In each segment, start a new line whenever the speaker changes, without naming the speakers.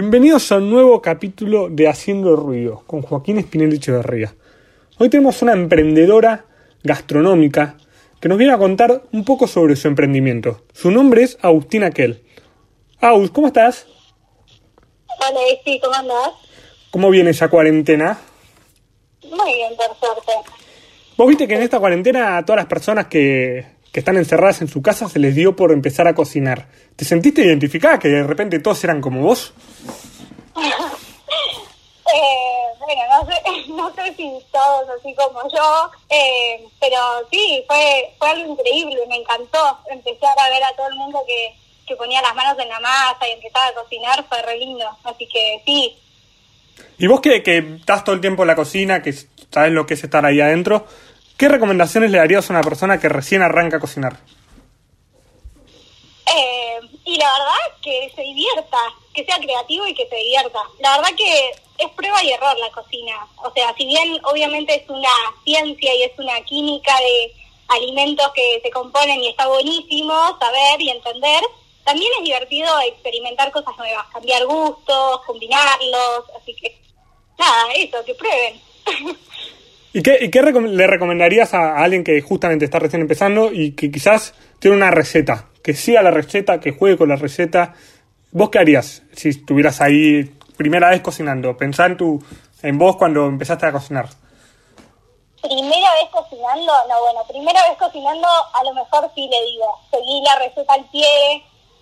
Bienvenidos a un nuevo capítulo de Haciendo Ruido con Joaquín Espinel Echeverría. Hoy tenemos una emprendedora gastronómica que nos viene a contar un poco sobre su emprendimiento. Su nombre es Agustina Kell. Agus, ¿cómo estás?
Hola, sí, ¿cómo andás?
¿Cómo viene esa cuarentena?
Muy bien, por suerte.
Vos viste que en esta cuarentena a todas las personas que, que están encerradas en su casa se les dio por empezar a cocinar. ¿Te sentiste identificada que de repente todos eran como vos?
eh, bueno, no sé, no sé si todos así como yo, eh, pero sí, fue, fue algo increíble, me encantó empezar a ver a todo el mundo que, que ponía las manos en la masa y empezaba a cocinar, fue re lindo, así que sí.
Y vos que, que estás todo el tiempo en la cocina, que sabes lo que es estar ahí adentro, ¿qué recomendaciones le darías a una persona que recién arranca a cocinar?
Eh, y la verdad que se divierta, que sea creativo y que se divierta. La verdad que es prueba y error la cocina. O sea, si bien obviamente es una ciencia y es una química de alimentos que se componen y está buenísimo saber y entender, también es divertido experimentar cosas nuevas, cambiar gustos, combinarlos, así que nada, eso, que prueben.
¿Y qué, y qué le recomendarías a alguien que justamente está recién empezando y que quizás tiene una receta? Que siga la receta, que juegue con la receta. ¿Vos qué harías si estuvieras ahí primera vez cocinando? Pensá en, tu, en vos cuando empezaste a cocinar.
Primera vez cocinando, no, bueno, primera vez cocinando a lo mejor sí le digo, seguí la receta al pie,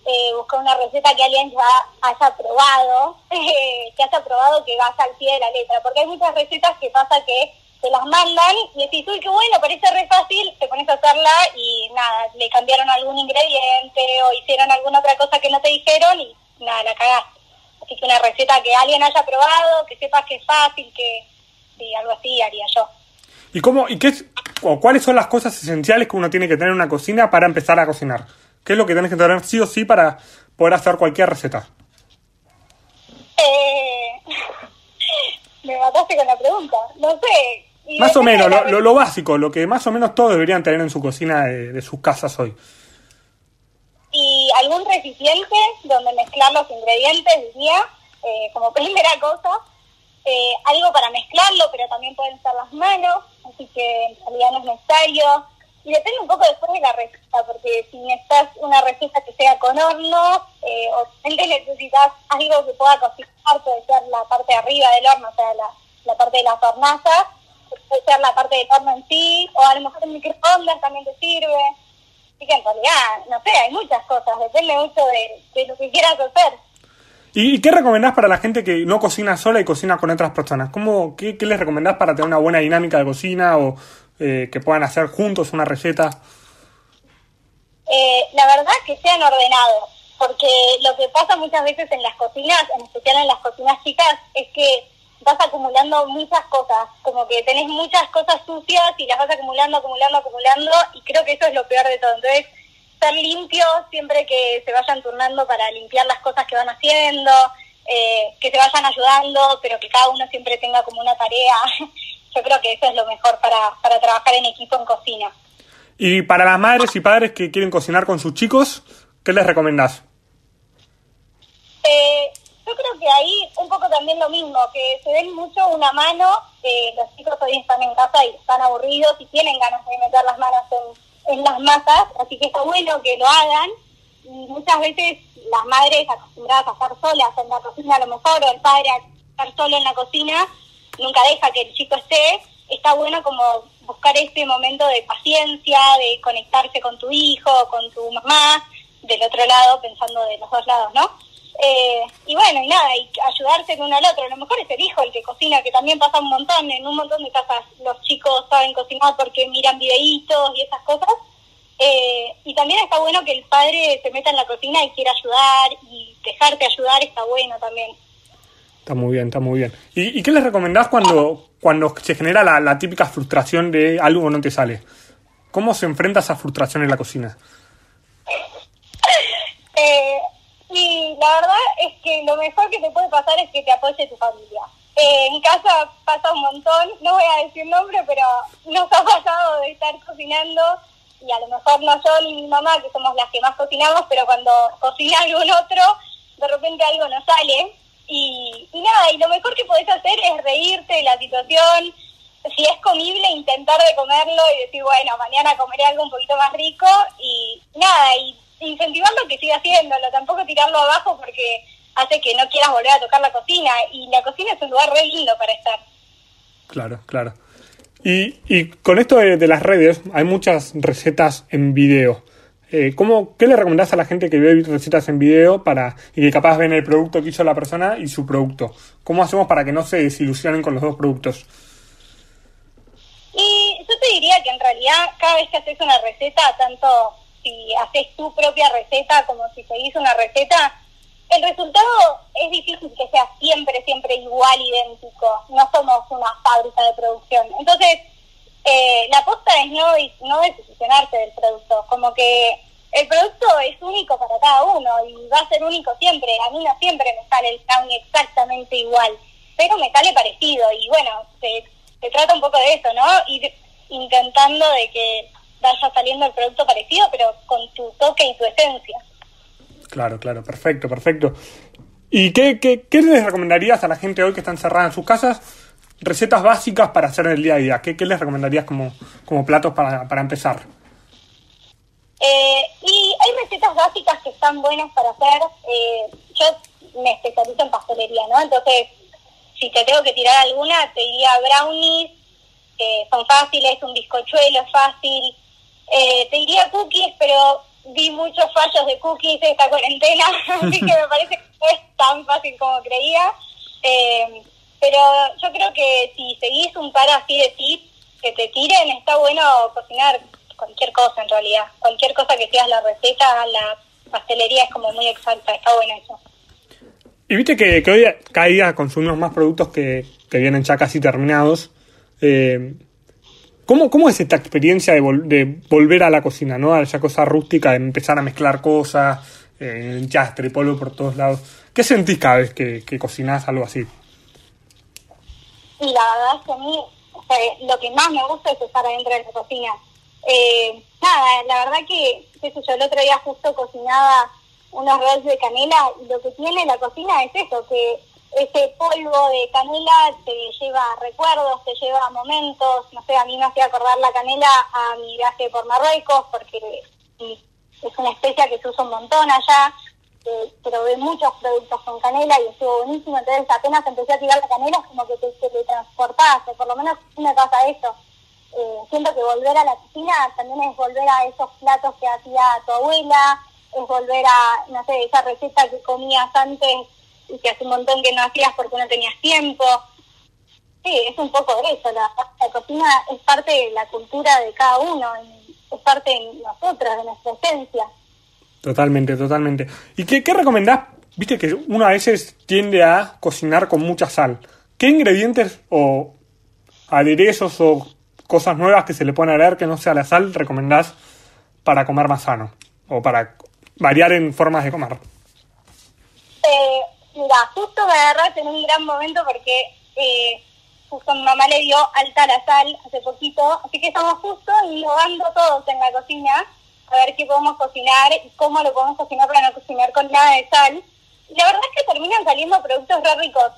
eh, buscar una receta que alguien ya haya probado, que haya probado que vaya al pie de la letra, porque hay muchas recetas que pasa que te las mandan y decís, uy, qué bueno, parece re fácil, te pones a hacerla y nada, le cambiaron algún ingrediente o hicieron alguna otra cosa que no te dijeron y nada, la cagaste. Así que una receta que alguien haya probado, que sepas que es fácil, que sí, algo así haría yo.
¿Y cómo, y qué o cuáles son las cosas esenciales que uno tiene que tener en una cocina para empezar a cocinar? ¿Qué es lo que tienes que tener sí o sí para poder hacer cualquier receta?
Eh, me mataste con la pregunta. No sé,
más o menos, lo, lo, básico, lo que más o menos todos deberían tener en su cocina de, sus casas hoy.
Y algún recipiente donde mezclar los ingredientes, diría, eh, como primera cosa. Eh, algo para mezclarlo, pero también pueden ser las manos, así que en realidad no es necesario. Y depende un poco después de la receta, porque si necesitas una receta que sea con horno, eh, o necesitas algo que pueda cocinar, puede ser la parte de arriba del horno, o sea, la, la parte de las hornazas, puede ser la parte de horno en sí, o a lo mejor el microondas también te sirve. Así que en realidad, no sé, hay muchas cosas, depende mucho de, lo que quieras hacer.
¿Y qué recomendás para la gente que no cocina sola y cocina con otras personas? ¿Cómo, qué, qué les recomendás para tener una buena dinámica de cocina o eh, que puedan hacer juntos una receta?
Eh, la verdad que sean ordenados, porque lo que pasa muchas veces en las cocinas, en especial en las cocinas chicas, es que vas acumulando muchas cosas, como que tenés muchas cosas sucias y las vas acumulando, acumulando, acumulando, y creo que eso es lo peor de todo. Entonces, ser limpio siempre que se vayan turnando para limpiar las cosas que van haciendo, eh, que se vayan ayudando, pero que cada uno siempre tenga como una tarea. Yo creo que eso es lo mejor para, para trabajar en equipo en cocina.
Y para las madres y padres que quieren cocinar con sus chicos, ¿qué les recomendás?
Eh, yo creo que ahí un poco también lo mismo, que se den mucho una mano, eh, los chicos hoy están en casa y están aburridos y tienen ganas de meter las manos en, las masas, así que está bueno que lo hagan. Y muchas veces las madres acostumbradas a estar solas en la cocina a lo mejor, o el padre a estar solo en la cocina, nunca deja que el chico esté, está bueno como buscar ese momento de paciencia, de conectarse con tu hijo, con tu mamá, del otro lado, pensando de los dos lados, ¿no? Eh, y bueno, y nada, y ayudarse el uno al otro. A lo mejor es el hijo el que cocina, que también pasa un montón. En un montón de casas los chicos saben cocinar porque miran videitos y esas cosas. Eh, y también está bueno que el padre se meta en la cocina y quiera ayudar y dejarte ayudar está bueno también.
Está muy bien, está muy bien. ¿Y, qué les recomendás cuando, cuando se genera la, la típica frustración de algo no te sale? ¿Cómo se enfrenta esa frustración en la cocina?
eh, y la verdad es que lo mejor que te puede pasar es que te apoye tu familia. Eh, en casa pasa un montón, no voy a decir nombre, pero nos ha pasado de estar cocinando y a lo mejor no yo ni mi mamá, que somos las que más cocinamos, pero cuando cocina algún otro, de repente algo no sale. Y, y nada, y lo mejor que podés hacer es reírte de la situación, si es comible, intentar de comerlo y decir, bueno, mañana comeré algo un poquito más rico y nada, y incentivarlo que siga haciéndolo, tampoco tirarlo abajo porque hace que no quieras volver a tocar la cocina y la cocina es un lugar re lindo para estar.
Claro, claro. Y, y con esto de, las redes, hay muchas recetas en video. Eh, ¿cómo, ¿Qué le recomendás a la gente que ve recetas en video para y que capaz ven el producto que hizo la persona y su producto? ¿Cómo hacemos para que no se desilusionen con los dos productos?
Y yo te diría que en realidad cada vez que haces una receta, tanto si haces tu propia receta como si seguís una receta, el resultado es difícil que sea siempre, siempre igual, idéntico. No somos una fábrica de producción. Entonces, eh, la aposta es no, no desilusionarse del producto. Como que el producto es único para cada uno y va a ser único siempre. A mí no siempre me sale el brownie exactamente igual, pero me sale parecido. Y bueno, se, se trata un poco de eso, ¿no? Ir intentando de que vaya saliendo el producto parecido, pero con tu toque y tu esencia.
Claro, claro, perfecto, perfecto. ¿Y qué, qué, qué les recomendarías a la gente hoy que está encerrada en sus casas? Recetas básicas para hacer el día a día. ¿Qué, qué les recomendarías como, como platos para, para empezar?
Eh, y hay recetas básicas que están buenas para hacer. Eh, yo me especializo en pastelería, ¿no? Entonces, si te tengo que tirar alguna, te diría brownies, que son fáciles, un bizcochuelo es fácil. Eh, te diría cookies, pero vi muchos fallos de cookies esta cuarentena, así que me parece que no es tan fácil como creía. Eh, pero yo creo que si seguís un par así de tips que te tiren, está bueno cocinar cualquier cosa en realidad. Cualquier cosa que seas la receta, la pastelería es como muy exacta, está bueno eso.
Y viste que, hoy cada día consumimos más productos que, que vienen ya casi terminados. Eh, ¿Cómo, ¿Cómo es esta experiencia de, de, volver a la cocina, ¿no? A esa cosa rústica de empezar a mezclar cosas, eh, chastre, polvo por todos lados. ¿Qué sentís cada vez que, que cocinás algo así?
Y la verdad es que a mí lo que más me gusta es estar adentro de la cocina. Eh, nada, la verdad que, qué sé yo, el otro día justo cocinaba unos rolls de canela y lo que tiene la cocina es eso, que ese polvo de canela te lleva recuerdos, te lleva momentos, no sé, a mí me hacía acordar la canela a mi viaje por Marruecos, porque es una especia que se usa un montón allá, eh, probé muchos productos con canela y estuvo buenísimo, entonces apenas empecé a tirar la canela como que te, te, te transportás, o por lo menos me pasa eso. Eh, siento que volver a la cocina también es volver a esos platos que hacía tu abuela, es volver a, no sé, esa receta que comías antes y que hace un montón que no hacías porque no tenías tiempo. Sí, es un poco de eso. La, cocina es parte de la cultura de cada uno, es parte de nosotros, de nuestra esencia.
Totalmente, totalmente. ¿Y qué, qué recomendás? Viste que uno a veces tiende a cocinar con mucha sal. ¿Qué ingredientes o aderezos o cosas nuevas que se le pueden agregar que no sea la sal recomendás para comer más sano? O para variar en formas de comer.
Justo me agarraste en un gran momento porque eh, justo mi mamá le dio alta la sal hace poquito, así que estamos justo innovando todos en la cocina a ver qué podemos cocinar y cómo lo podemos cocinar para no cocinar con nada de sal. Y la verdad es que terminan saliendo productos re ricos.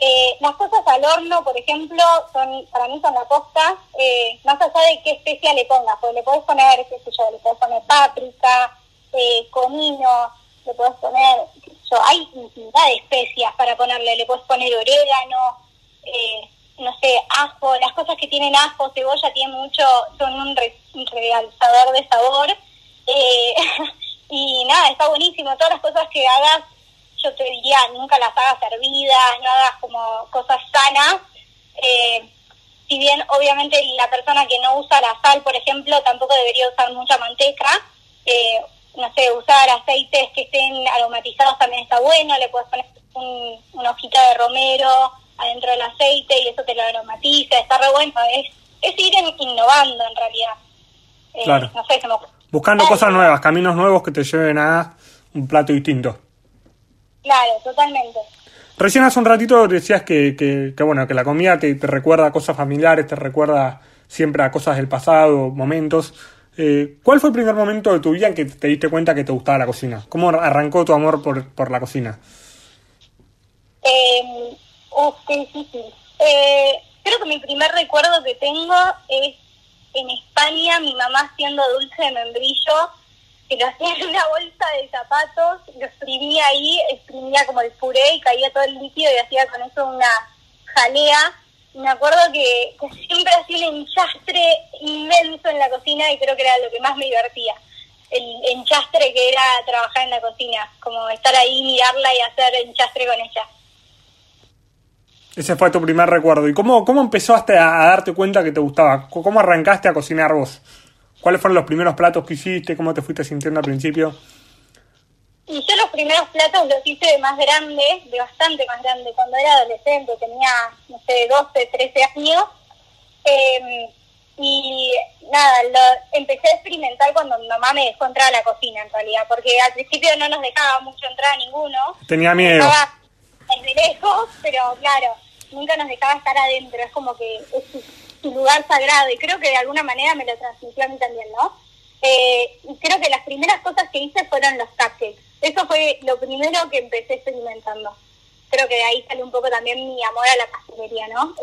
Eh, las cosas al horno, por ejemplo, son para mí son la costa, eh, más allá de qué especia le pongas, porque le podés poner, qué sé yo, le podés poner páprica, eh, comino, le podés poner, hay infinidad de especias para ponerle, le podés poner orégano, eh, no sé, ajo, las cosas que tienen ajo, cebolla, tienen mucho, son un realzador de sabor. Eh, y nada, está buenísimo. Todas las cosas que hagas, yo te diría, nunca las hagas hervidas, no hagas como cosas sanas. Eh, si bien, obviamente, la persona que no usa la sal, por ejemplo, tampoco debería usar mucha manteca. Eh, no sé, usar aceites que estén aromatizados también está bueno. Le puedes poner un, una hojita de romero adentro del aceite y eso te lo aromatiza. Está re bueno. Es, es ir innovando, en realidad.
Eh, claro. No sé, se me Buscando cosas nuevas, caminos nuevos que te lleven a un plato distinto.
Claro, totalmente.
Recién hace un ratito decías que, que, que bueno, que la comida te, te, recuerda a cosas familiares, te recuerda siempre a cosas del pasado, momentos. Eh, ¿Cuál fue el primer momento de tu vida en que te diste cuenta que te gustaba la cocina? ¿Cómo arrancó tu amor por, por la cocina?
Eh, uf, qué difícil. Eh, creo que mi primer recuerdo que tengo es en España, mi mamá haciendo dulce de membrillo, que lo hacía en una bolsa de zapatos, lo exprimía ahí, exprimía como el puré y caía todo el líquido y hacía con eso una jalea. Me acuerdo que, siempre hacía un enchastre inmenso en la cocina y creo que era lo que más me divertía. El enchastre que era trabajar en la cocina, como estar ahí, mirarla y hacer enchastre con ella.
Ese fue tu primer recuerdo. ¿Y cómo, cómo empezaste a, darte cuenta que te gustaba? ¿Cómo arrancaste a cocinar vos? ¿Cuáles fueron los primeros platos que hiciste? ¿Cómo te fuiste sintiendo al principio?
Y yo los primeros platos los hice de más grande, de bastante más grande. Cuando era adolescente, tenía, no sé, 12, 13 años. Em, y nada, lo empecé a experimentar cuando mi mamá me dejó entrar a la cocina, en realidad. Porque al principio no nos dejaba mucho entrar a ninguno.
Tenía miedo
desde lejos, pero claro, nunca nos dejaba estar adentro, es como que es su, lugar sagrado y creo que de alguna manera me lo transmitió a mí también, ¿no? Eh, y creo que las primeras cosas que hice fueron los cupcakes. Eso fue lo primero que empecé experimentando. Creo que de ahí sale un poco también mi amor a la pastelería, ¿no?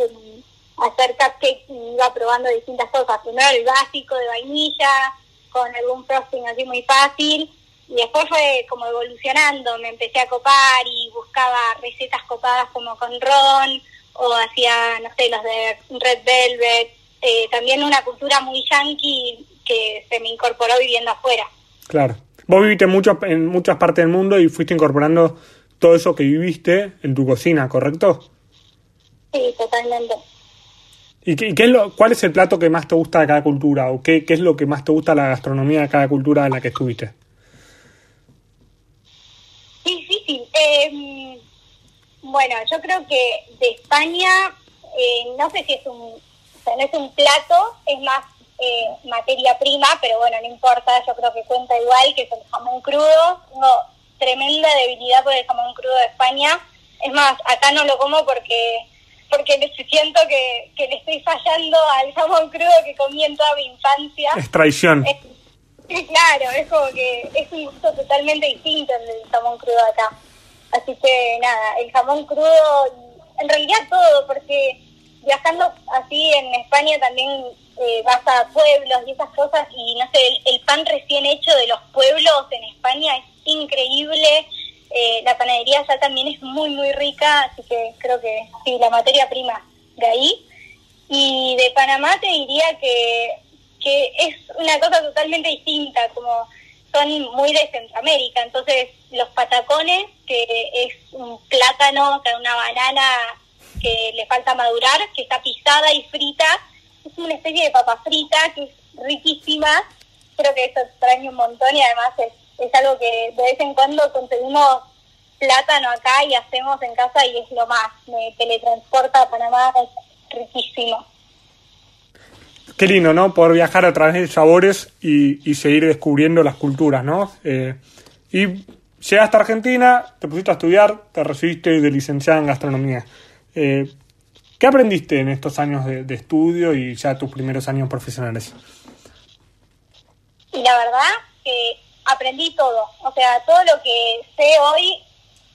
hacer cupcakes y iba probando distintas cosas. Primero el básico de vainilla, con algún frosting así muy fácil y después fue como evolucionando, me empecé a copar y buscaba recetas copadas como con ron o hacía, no sé, los de Red Velvet, eh, también una cultura muy yankee que se me incorporó viviendo afuera.
Claro. Vos viviste mucho, en muchas partes del mundo y fuiste incorporando todo eso que viviste en tu cocina, ¿correcto?
Sí, totalmente.
¿Y qué, es lo, cuál es el plato que más te gusta de cada cultura? ¿O qué, qué es lo que más te gusta de la gastronomía de cada cultura en la que estuviste?
Eh, bueno, yo creo que de España, eh, no sé si es un, o sea, no es un plato, es más eh, materia prima, pero bueno, no importa, yo creo que cuenta igual, que es el jamón crudo. Tengo tremenda debilidad por el jamón crudo de España. Es más, acá no lo como porque porque siento que, que le estoy fallando al jamón crudo que comí en toda mi infancia.
Es traición.
claro, es como que es un gusto totalmente distinto el del jamón crudo acá. Así que nada, el jamón crudo, en realidad todo, porque viajando así en España también eh, vas a pueblos y esas cosas y no sé, el, pan recién hecho de los pueblos en España es increíble. Eh, la panadería ya también es muy, muy rica, así que creo que sí, la materia prima de ahí. Y de Panamá te diría que, que es una cosa totalmente distinta, como son muy de Centroamérica, entonces los patacones, que es un plátano, que una banana que le falta madurar, que está pisada y frita, una especie de papa frita que es riquísima, creo que eso extraño un montón y además es, es algo que de vez en cuando conseguimos plátano acá y hacemos en casa y es lo más, me teletransporta a Panamá, es riquísimo.
Qué lindo, ¿no? Poder viajar a través de sabores y, seguir descubriendo las culturas, ¿no? Eh, y llegaste a Argentina, te pusiste a estudiar, te recibiste de licenciada en gastronomía. Eh, ¿Qué aprendiste en estos años de, estudio y ya tus primeros años profesionales?
Y la verdad que aprendí todo. O sea, todo lo que sé hoy,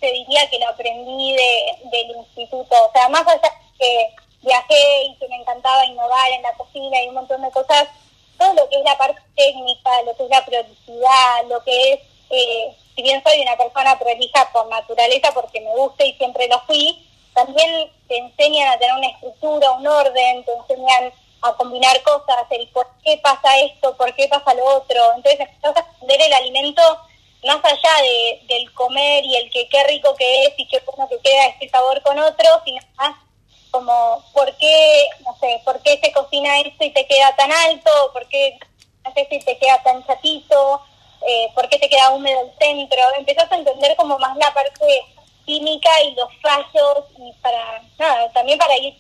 te diría que lo aprendí de, del instituto. O sea, más allá que viajé y que me encantaba innovar en la cocina y un montón de cosas, todo lo que es la parte técnica, lo que es la prolicidad, lo que es, eh, si bien soy una persona prolija por naturaleza, porque me gusta y siempre lo fui, también te enseñan a tener una estructura, un orden, te enseñan a combinar cosas, el por qué pasa esto, por qué pasa lo otro. Entonces empezás a entender el alimento más allá de, del comer y el que qué rico que es y qué bueno que queda este sabor con otro, sino más como por qué, no sé, por qué se cocina esto y te queda tan alto, por qué haces y te queda tan chatito, eh, por qué te queda húmedo el centro. Empezás a entender como más la parte química y los fallos y para, nada, también para ir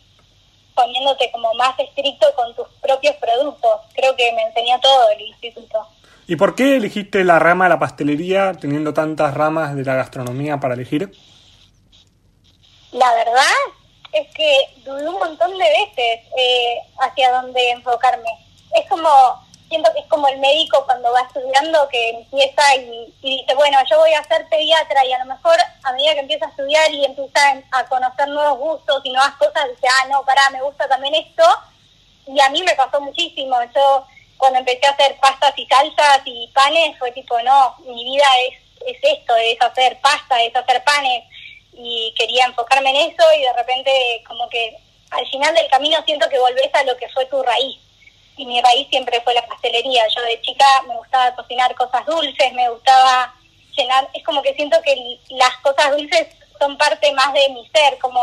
poniéndote como más estricto con tus propios productos. Creo que me enseñó todo el instituto.
¿Y por qué elegiste la rama de la pastelería teniendo tantas ramas de la gastronomía para elegir?
La verdad es que dudé un montón de veces eh, hacia dónde enfocarme. Es como, siento que es como el médico cuando va estudiando que empieza y, dice, bueno, yo voy a ser pediatra y a lo mejor a medida que empieza a estudiar y empieza a conocer nuevos gustos y nuevas cosas, dice, ah, no, pará, me gusta también esto. Y a mí me pasó muchísimo. Yo cuando empecé a hacer pastas y salsas y panes fue tipo, no, mi vida es, es esto, es hacer pasta, es hacer panes. Y quería enfocarme en eso y de repente como que al final del camino siento que volvés a lo que fue tu raíz. Y mi raíz siempre fue la pastelería. Yo de chica me gustaba cocinar cosas dulces, me gustaba llenar, es como que siento que las cosas dulces son parte más de mi ser, como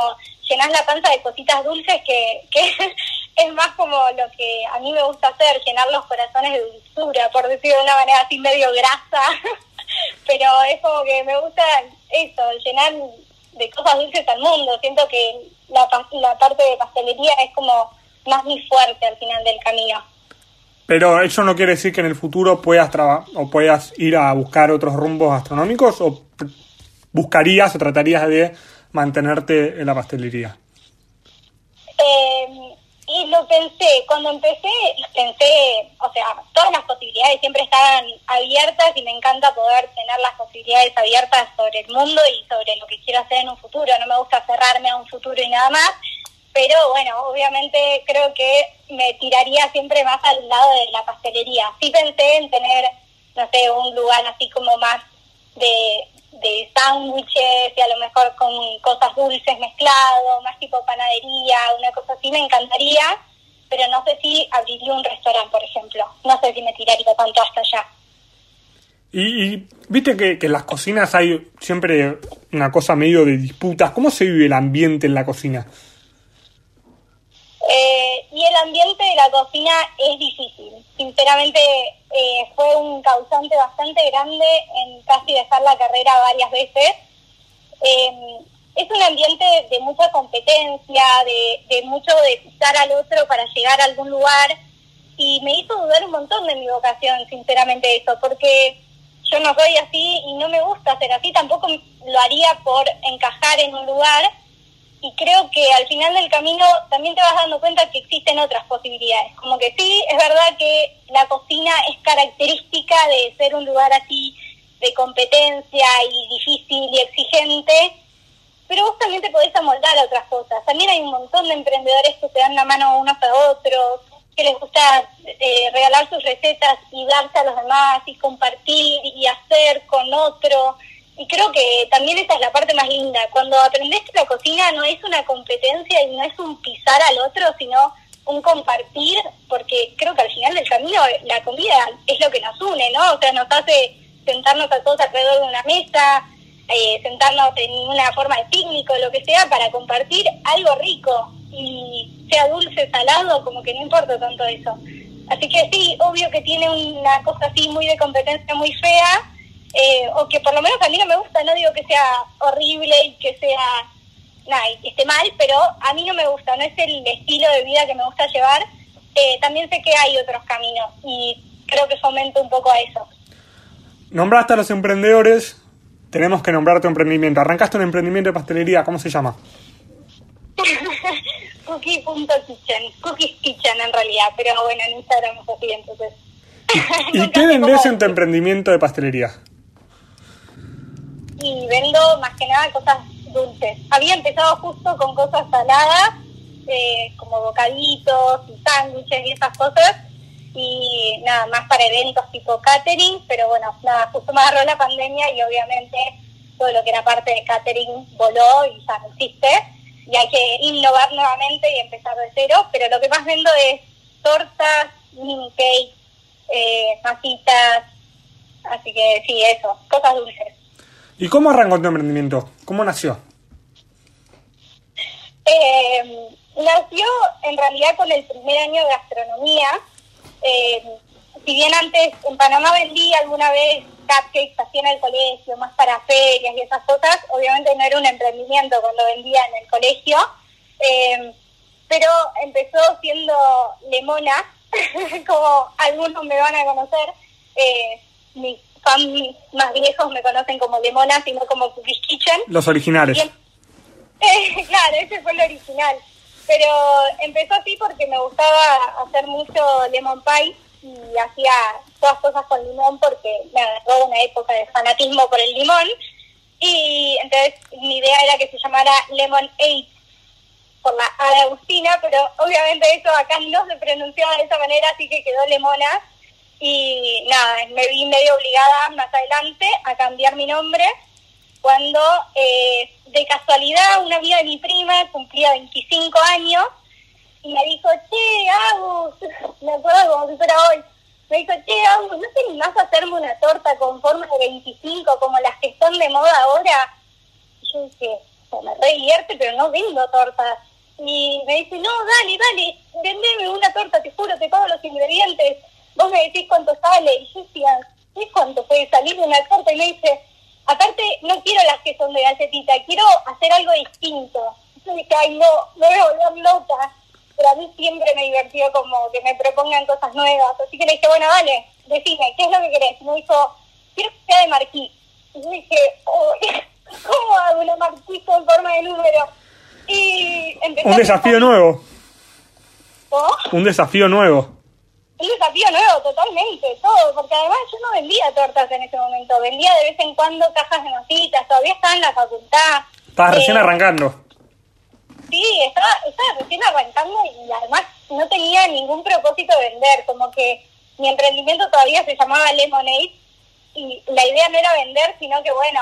llenar la panza de cositas dulces que, que es más como lo que a mí me gusta hacer, llenar los corazones de dulzura, por decirlo de una manera así medio grasa, pero es como que me gusta eso, llenar de cosas dulces al mundo. Siento que la, la parte de pastelería es como más mi fuerte al final del camino.
Pero eso no quiere decir que en el futuro puedas o puedas ir a buscar otros rumbos gastronómicos o buscarías o tratarías de mantenerte en la pastelería.
Eh, y lo pensé, cuando empecé, pensé, o sea, todas las posibilidades siempre estaban abiertas y me encanta poder tener las posibilidades abiertas sobre el mundo y sobre lo que quiero hacer en un futuro. No me gusta cerrarme a un futuro y nada más, pero bueno, obviamente creo que me tiraría siempre más al lado de la pastelería. Sí pensé en tener, no sé, un lugar así como más de de sándwiches y a lo mejor con cosas dulces mezclado, más tipo panadería, una cosa así, me encantaría, pero no sé si abriría un restaurante, por ejemplo. No sé si me tiraría tanto hasta allá.
Y, viste que, que en las cocinas hay siempre una cosa medio de disputas. ¿Cómo se vive el ambiente en la cocina?
Eh, y el ambiente de la cocina es difícil. Sinceramente, eh, fue un causante bastante grande en casi dejar la carrera varias veces. Em, es un ambiente de mucha competencia, de, de mucho de pisar al otro para llegar a algún lugar. Y me hizo dudar un montón de mi vocación, sinceramente, eso, porque yo no soy así y no me gusta ser así. Tampoco lo haría por encajar en un lugar y creo que al final del camino también te vas dando cuenta que existen otras posibilidades. Como que sí, es verdad que la cocina es característica de ser un lugar así de competencia y difícil y exigente, pero vos también te podés amoldar a otras cosas. También hay un montón de emprendedores que se dan la mano unos a otros, que les gusta eh, regalar sus recetas y darse a los demás y compartir y hacer con otro y creo que también esa es la parte más linda. Cuando aprendes la cocina no es una competencia y no es un pisar al otro, sino un compartir, porque creo que al final del camino la comida es lo que nos une, ¿no? O sea, nos hace sentarnos a todos alrededor de una mesa, eh, sentarnos en una forma de picnic o lo que sea para compartir algo rico y sea dulce, salado, como que no importa tanto eso. Así que sí, obvio que tiene una cosa así muy de competencia muy fea, eh, o que por lo menos a mí no me gusta, no digo que sea horrible y que sea, nada, que esté mal, pero a mí no me gusta, no es el estilo de vida que me gusta llevar. Eh, también sé que hay otros caminos y creo que fomento un poco a eso.
Nombraste a los emprendedores, tenemos que nombrar tu emprendimiento. Arrancaste un emprendimiento de pastelería, ¿cómo se llama?
Cookie.kitchen, Cookies Kitchen en realidad, pero bueno, en Instagram es así, entonces.
¿Y qué vendés en tu emprendimiento de pastelería?
Y vendo más que nada cosas dulces. Había empezado justo con cosas saladas, eh, como bocaditos y sándwiches y esas cosas, y nada más para eventos tipo catering, pero bueno, nada, justo me agarró la pandemia y obviamente todo lo que era parte de catering voló y ya no existe, y hay que innovar nuevamente y empezar de cero, pero lo que más vendo es tortas, mini cakes, eh, masitas, así que sí, eso, cosas dulces.
¿Y cómo arrancó tu emprendimiento? ¿Cómo nació?
Eh, nació en realidad con el primer año de gastronomía. Eh, si bien antes en Panamá vendí alguna vez cupcakes así en el colegio, más para ferias y esas cosas, obviamente no era un emprendimiento cuando vendía en el colegio, eh, pero empezó siendo lemona, como algunos me van a conocer. Eh, más viejos me conocen como Lemona, sino como Cookies Kitchen.
Los originales.
eh, claro, ese fue el original. Pero empezó así porque me gustaba hacer mucho lemon pie y hacía todas cosas con limón porque me agarró una época de fanatismo por el limón. Y entonces mi idea era que se llamara Lemon Eight por la Agustina, pero obviamente eso acá no se pronunciaba de esa manera, así que quedó Lemona. Y nada, me vi medio obligada más adelante a cambiar mi nombre cuando eh, de casualidad una amiga de mi prima cumplía 25 años y me dijo, che, Agus, me acuerdo como si fuera hoy, me dijo, che, Agus, ¿no te animás a hacerme una torta con forma de 25 como las que están de moda ahora? Y yo dije, me re pero no vendo tortas. Y me dice, no, dale, dale, vendeme una torta, te juro, te pago los ingredientes. Vos me decís cuánto sale. Y yo decía, ¿qué puede salir una torta? Y me dice, aparte, no quiero las que son de galletita, quiero hacer algo distinto. Yo dije, ay, no, me voy a volver loca. Pero a mí siempre me divirtió como que me propongan cosas nuevas. Así que le dije, bueno, dale, decime, ¿qué es lo que querés? Y me dijo, quiero que sea de marquí. Y yo dije, oh, ¿cómo hago una marquí con forma de número? Y empecé
Un
a
desafío
pensar,
nuevo.
¿cómo?
Un desafío nuevo.
Un desafío nuevo, totalmente, todo, porque además yo no vendía tortas en ese momento, cuando cajas de masitas, todavía estaba en la facultad.
Estabas recién
Eh,
arrancando.
Sí, estaba, estaba recién arrancando y además no tenía ningún propósito de vender, como que mi emprendimiento todavía se llamaba Lemonade y la idea no era vender, sino que bueno,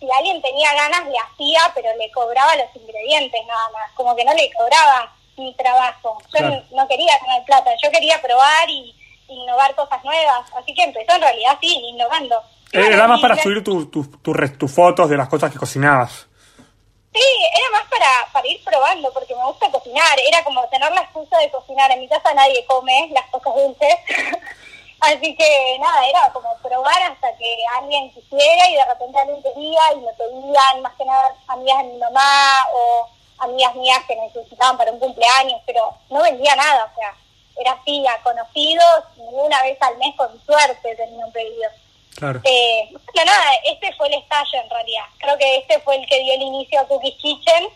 si alguien tenía ganas le hacía, pero le cobraba los ingredientes nada más, como que no le cobraba mi trabajo. Yo
Claro.
no quería ganar plata, yo quería probar y innovar cosas nuevas, así que empezó en realidad sí, innovando.
Era más para subir tus tu, tu tus fotos de las cosas que cocinabas.
Sí, era más para, para ir probando, porque me gusta cocinar. Era como tener la excusa de cocinar. En mi casa nadie come las cosas dulces. Así que nada, era como probar hasta que alguien quisiera y de repente alguien quería y me pedían, más que nada amigas de mi mamá o amigas mías que necesitaban para un cumpleaños, pero no vendía nada, o sea, era así, a conocidos, y una vez al mes con suerte tenía un pedido.
Claro.
Eh, bueno, nada, este fue el estallo en realidad. Creo que este fue el que dio el inicio a Cookies Kitchen.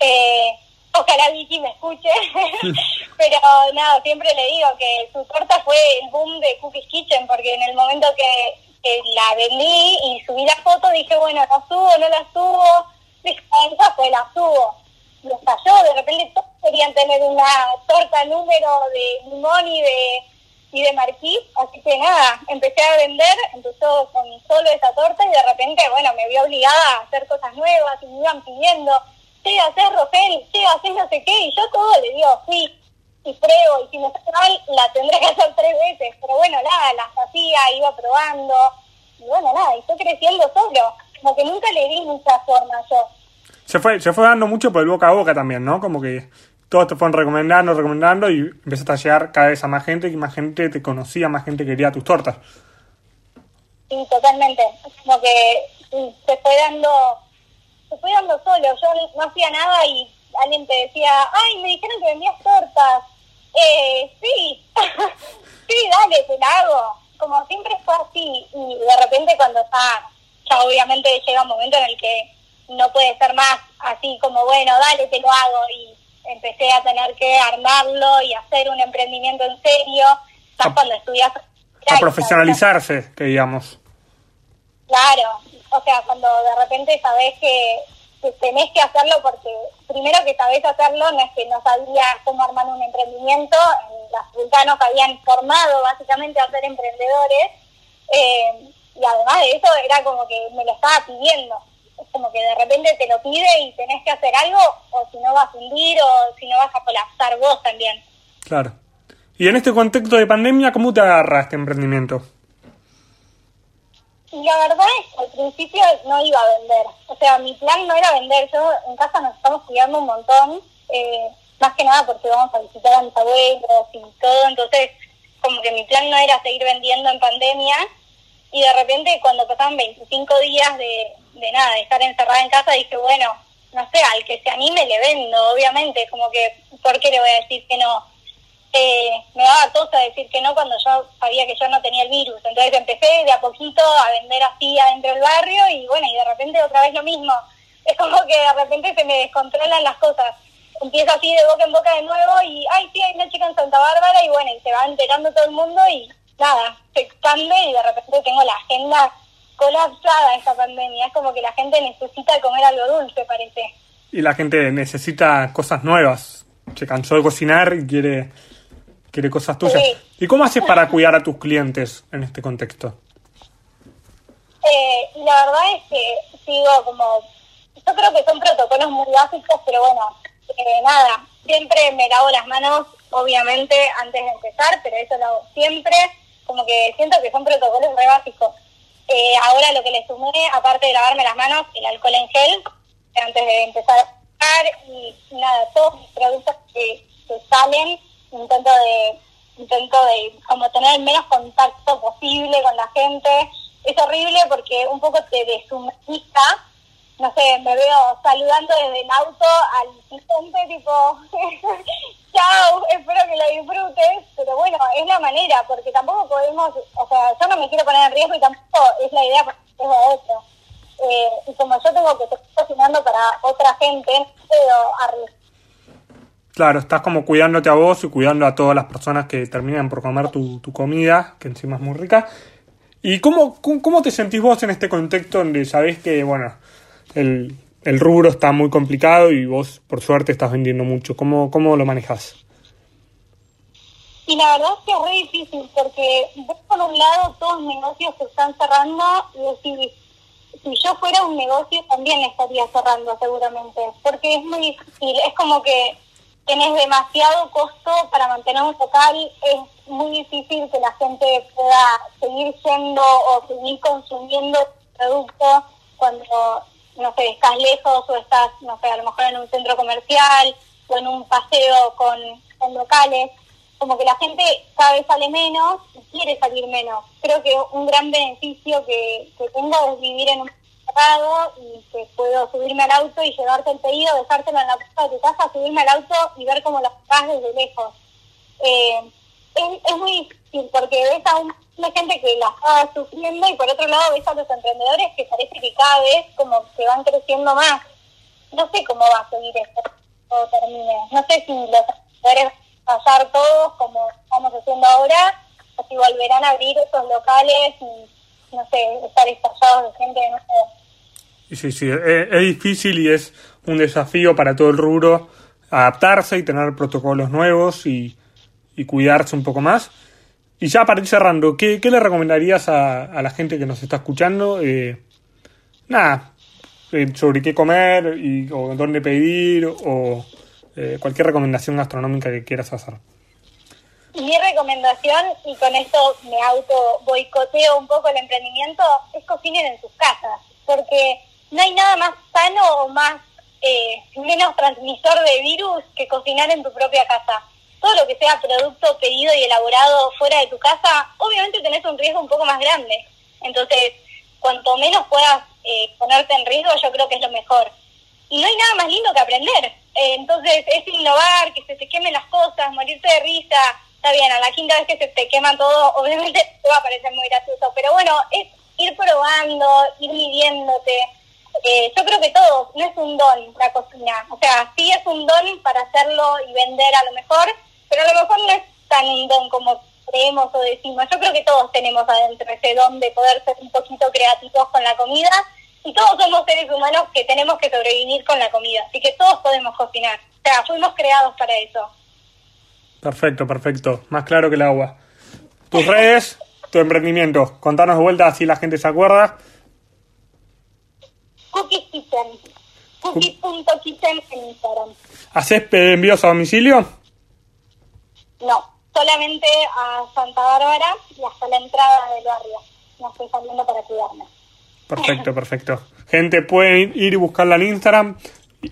Eh, ojalá Vicky me escuche. Pero nada, siempre le digo que su torta fue el boom de Cookies Kitchen, porque en el momento que, que la vendí y subí la foto, dije, bueno, la subo, no la subo. Dije, "Ah, esa fue, la subo. Y estalló, de repente todos querían tener una torta número de limón y de y de marquís, así que nada, empecé a vender, empezó con solo esa torta y de repente, bueno, me vi obligada a hacer cosas nuevas y me iban pidiendo, che, haces Rogel, che, haces no sé qué, y yo todo le digo, sí, y pruebo, y si me sale mal, la tendré que hacer tres veces, pero bueno, nada, las hacía, iba probando, y bueno, nada, y fue creciendo solo, como que nunca le di mucha forma yo.
Se fue, se fue dando mucho por el boca a boca también, ¿no? Como que todos te fueron recomendando, recomendando y empezaste a llegar cada vez a más gente y más gente te conocía, más gente quería tus tortas.
Sí, totalmente. Como que se fue dando, se fue dando solo. Yo no hacía nada y alguien te decía, ay, me dijeron que vendías tortas. Eh, sí, sí, dale, te la hago. Como siempre fue así. Y de repente cuando está, ya obviamente llega un momento en el que no puede ser más así como, bueno, dale, te lo hago. Y empecé a tener que armarlo y hacer un emprendimiento en serio. Más
A-
cuando estudias
A profesionalizarse, que digamos.
Claro, o sea, cuando de repente sabés que, que tenés que hacerlo porque primero que sabés hacerlo no es que no sabía cómo armar un emprendimiento, en la facultad nos habían formado básicamente a ser emprendedores eh, y además de eso era como que me lo estaba pidiendo, es como que de repente te lo pide y tenés que hacer algo o si no vas a hundir o si no vas a colapsar vos también.
Claro. Y en este contexto de pandemia, ¿cómo te agarra este emprendimiento?
Y la verdad es que al principio no iba a vender. O sea, mi plan no era vender. Yo en casa nos estamos cuidando un montón. eh, más que nada porque vamos a visitar a mis abuelos y todo. Entonces, como que mi plan no era seguir vendiendo en pandemia. Y de repente, cuando pasaban 25 días de, de nada, de estar encerrada en casa, dije, bueno, no sé, al que se anime le vendo, obviamente. Como que, ¿por qué le voy a decir que no? eh, me daba cosa decir que no cuando yo sabía que yo no tenía el virus. Entonces empecé de a poquito a vender así adentro del barrio y bueno, y de repente otra vez lo mismo. Es como que de repente se me descontrolan las cosas. empieza así de boca en boca de nuevo y, ay, sí, hay una chica en Santa Bárbara y bueno, y se va enterando todo el mundo y nada, se expande y de repente tengo la agenda colapsada esta pandemia. Es como que la gente necesita comer algo dulce, parece.
Y la gente necesita cosas nuevas. Se cansó de cocinar y quiere, quiere cosas tuyas. ¿Y cómo haces para cuidar a tus clientes en este contexto?
Eh, la verdad es que sigo como... Yo creo que son protocolos muy básicos, pero bueno, eh, nada, siempre me lavo las manos, obviamente, antes de empezar, pero eso lo hago siempre. Como que siento que son protocolos re básicos. Eh, ahora lo que le sumé, aparte de lavarme las manos, el alcohol en gel, antes de empezar a usar, y nada, todos mis productos que, salen, intento de intento de como tener el menos contacto posible con la gente. Es horrible porque un poco te deshumaniza no sé, me veo saludando desde el auto al cliente, tipo, chao, espero que lo disfrutes, pero bueno, es la manera, porque tampoco podemos, o sea, yo no me quiero poner en riesgo y tampoco es la idea para a otro. Eh, y como yo tengo que estar cocinando para otra gente, no puedo arriesgar.
Claro, estás como cuidándote a vos y cuidando a todas las personas que terminan por comer tu, tu comida, que encima es muy rica. ¿Y cómo, cómo te sentís vos en este contexto donde sabés que, bueno, el, el rubro está muy complicado y vos, por suerte, estás vendiendo mucho. ¿Cómo, cómo lo manejas?
Y la verdad es que es muy difícil porque por un lado todos los negocios se están cerrando y decir, si yo fuera un negocio también estaría cerrando seguramente, porque es muy difícil, es como que tenés demasiado costo para mantener un local, es muy difícil que la gente pueda seguir siendo o seguir consumiendo productos cuando no sé, estás lejos o estás, no sé, a lo mejor en un centro comercial o en un paseo con, locales, como que la gente cada vez sale menos y quiere salir menos. Creo que un gran beneficio que, que tengo es vivir en un cerrado y que puedo subirme al auto y llevarte el pedido, dejártelo en la puerta de tu casa, subirme al auto y ver cómo lo vas desde lejos. Eh, es, es muy difícil porque ves a un la gente que la está sufriendo y por otro lado ves a los emprendedores que parece que cada vez como que van creciendo más. No sé cómo va a seguir esto todo termine. No sé si los emprendedores pasar todos como estamos haciendo ahora o si volverán a abrir esos locales y, no sé, estar estallados de gente de nuevo.
Sí, sí, es, es difícil y es un desafío para todo el rubro adaptarse y tener protocolos nuevos y, y cuidarse un poco más. Y ya para ir cerrando, ¿qué, qué le recomendarías a, a, la gente que nos está escuchando? Eh, nada, eh, sobre qué comer y, o dónde pedir o eh, cualquier recomendación gastronómica que quieras hacer.
Mi recomendación, y con esto me auto boicoteo un poco el emprendimiento, es cocinen en sus casas, porque no hay nada más sano o más eh, menos transmisor de virus que cocinar en tu propia casa todo lo que sea producto pedido y elaborado fuera de tu casa, obviamente tenés un riesgo un poco más grande. Entonces, cuanto menos puedas eh, ponerte en riesgo, yo creo que es lo mejor. Y no hay nada más lindo que aprender. Eh, entonces, es innovar, que se te quemen las cosas, morirte de risa. Está bien, a la quinta vez que se te quema todo, obviamente te va a parecer muy gracioso. Pero bueno, es ir probando, ir midiéndote. Eh, yo creo que todo, no es un don la cocina. O sea, sí es un don para hacerlo y vender a lo mejor, pero a lo mejor no es tan un don como creemos o decimos. Yo creo que todos tenemos adentro ese don de poder ser un poquito creativos con la comida y todos somos seres humanos que tenemos que sobrevivir con la comida, así que todos podemos cocinar. O sea, fuimos creados para eso.
Perfecto, perfecto. Más claro que el agua. Tus redes, tu emprendimiento. Contanos de vuelta así la gente se acuerda.
Cookies Kitchen. Cookies.kitchen en Instagram.
¿Haces envíos a domicilio?
No, solamente a Santa Bárbara y hasta la entrada del barrio. No estoy saliendo para cuidarme.
Perfecto, perfecto. Gente, pueden ir y buscarla en Instagram.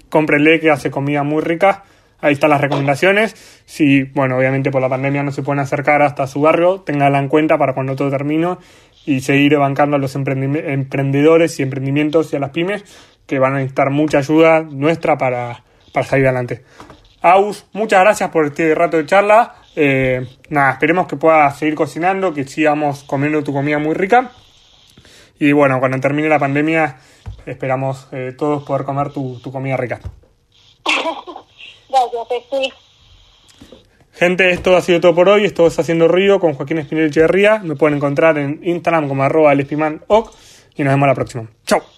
Cómprenle que hace comida muy rica. Ahí están las recomendaciones. Si, bueno, obviamente por la pandemia no se pueden acercar hasta su barrio, ténganla en cuenta para cuando todo termine y seguir bancando a los emprendedores y emprendimientos y a las pymes que van a necesitar mucha ayuda nuestra para, para salir adelante. Aus, muchas gracias por este rato de charla. Eh, nada, esperemos que puedas seguir cocinando, que sigamos comiendo tu comida muy rica. Y bueno, cuando termine la pandemia, esperamos eh, todos poder comer tu, tu comida rica.
Gracias, estoy.
Gente, esto ha sido todo por hoy. Esto es Haciendo Río con Joaquín Espinel Echeverría. Me pueden encontrar en Instagram como arroba y nos vemos la próxima. Chao.